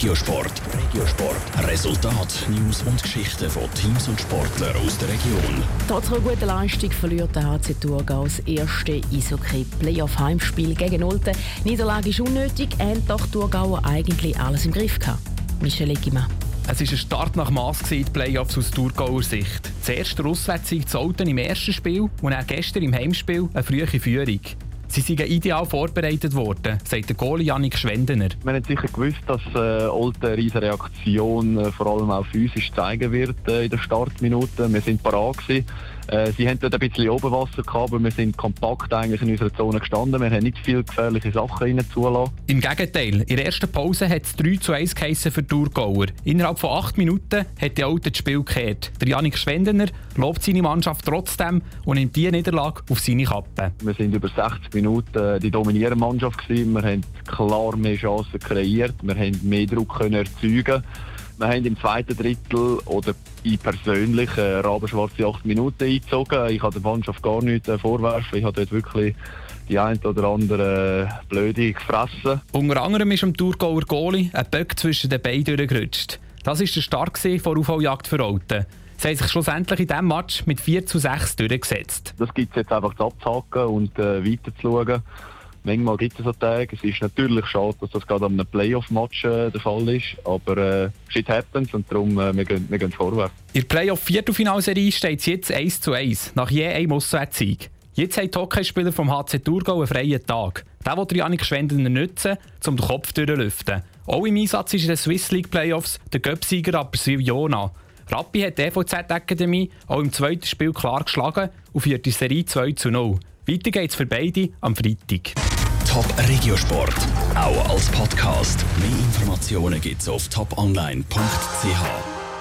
Regiosport. Regiosport. Resultat, News und Geschichten von Teams und Sportlern aus der Region. Trotz einer guten Leistung verliert der HC Thurgau das erste Eishockey-Playoff-Heimspiel gegen Nolte. Niederlage ist unnötig, haben doch Thurgauer eigentlich alles im Griff gehabt. Michel Eggimann. Es war ein Start nach Mass die Playoffs aus Thurgauer Sicht. Zuerst der Auswärtssieg zu Alten im ersten Spiel und dann gestern im Heimspiel eine frühe Führung. Sie seien ideal vorbereitet worden, sagt der Goalie Janik Schwendener. Wir haben sicher gewusst, dass äh, Olten eine riesige Reaktion äh, vor allem auch physisch zeigen wird äh, in der Startminute. Wir sind parat. Äh, sie haben dort ein bisschen Oberwasser gehabt, aber wir sind kompakt eigentlich in unserer Zone gestanden. Wir haben nicht viele gefährliche Sachen rein zulassen. Im Gegenteil, in der ersten Pause hat es 3 zu 1 geheissen für die Thurgauer. Innerhalb von 8 Minuten hat die Alte das Spiel gekehrt. Der Janik Schwendener lobt seine Mannschaft trotzdem und nimmt diese Niederlage auf seine Kappe. Wir sind über 60 Minuten die dominierende Mannschaft gewesen. Wir haben klar mehr Chancen kreiert. Wir haben mehr Druck können erzeugen wir haben im zweiten Drittel oder ich persönlich äh, rabenschwarze acht Minuten eingezogen. Ich habe der Mannschaft gar nichts äh, vorwerfen. Ich habe dort wirklich die ein oder andere äh, Blöde gefressen. Unter anderem ist am Thurgauer Goalie ein Böck zwischen den Beinen durchgerutscht. Das war der Start vor Aufholjagd für Alten. Sie haben sich schlussendlich in diesem Match mit 4 zu 6 durchgesetzt. Das gibt es jetzt einfach zu abzuhaken und äh, weiterzuschauen. Manchmal gibt es so Tage. Es ist natürlich schade, dass das gerade an einem Playoff-Match äh, der Fall ist. Aber äh, shit happens und darum äh, wir gehen wir gehen vorwärts. In der Playoff-Viertelfinalserie steht es jetzt 1 zu 1, nach je einem Auswärtssieg. Jetzt haben die Hockeyspieler vom HC Thurgau einen freien Tag. Den will Janik Schwendener nutzen, um den Kopf durchlüften. Auch im Einsatz ist in den Swiss League Playoffs der Göpsieger aber Jona. Rappi hat die EVZ Akademie auch im zweiten Spiel klar geschlagen und führt die Serie 2 zu 0. Weiter geht's für beide am Freitag. Top Regiosport, auch als Podcast. Mehr Informationen gibt's auf toponline.ch.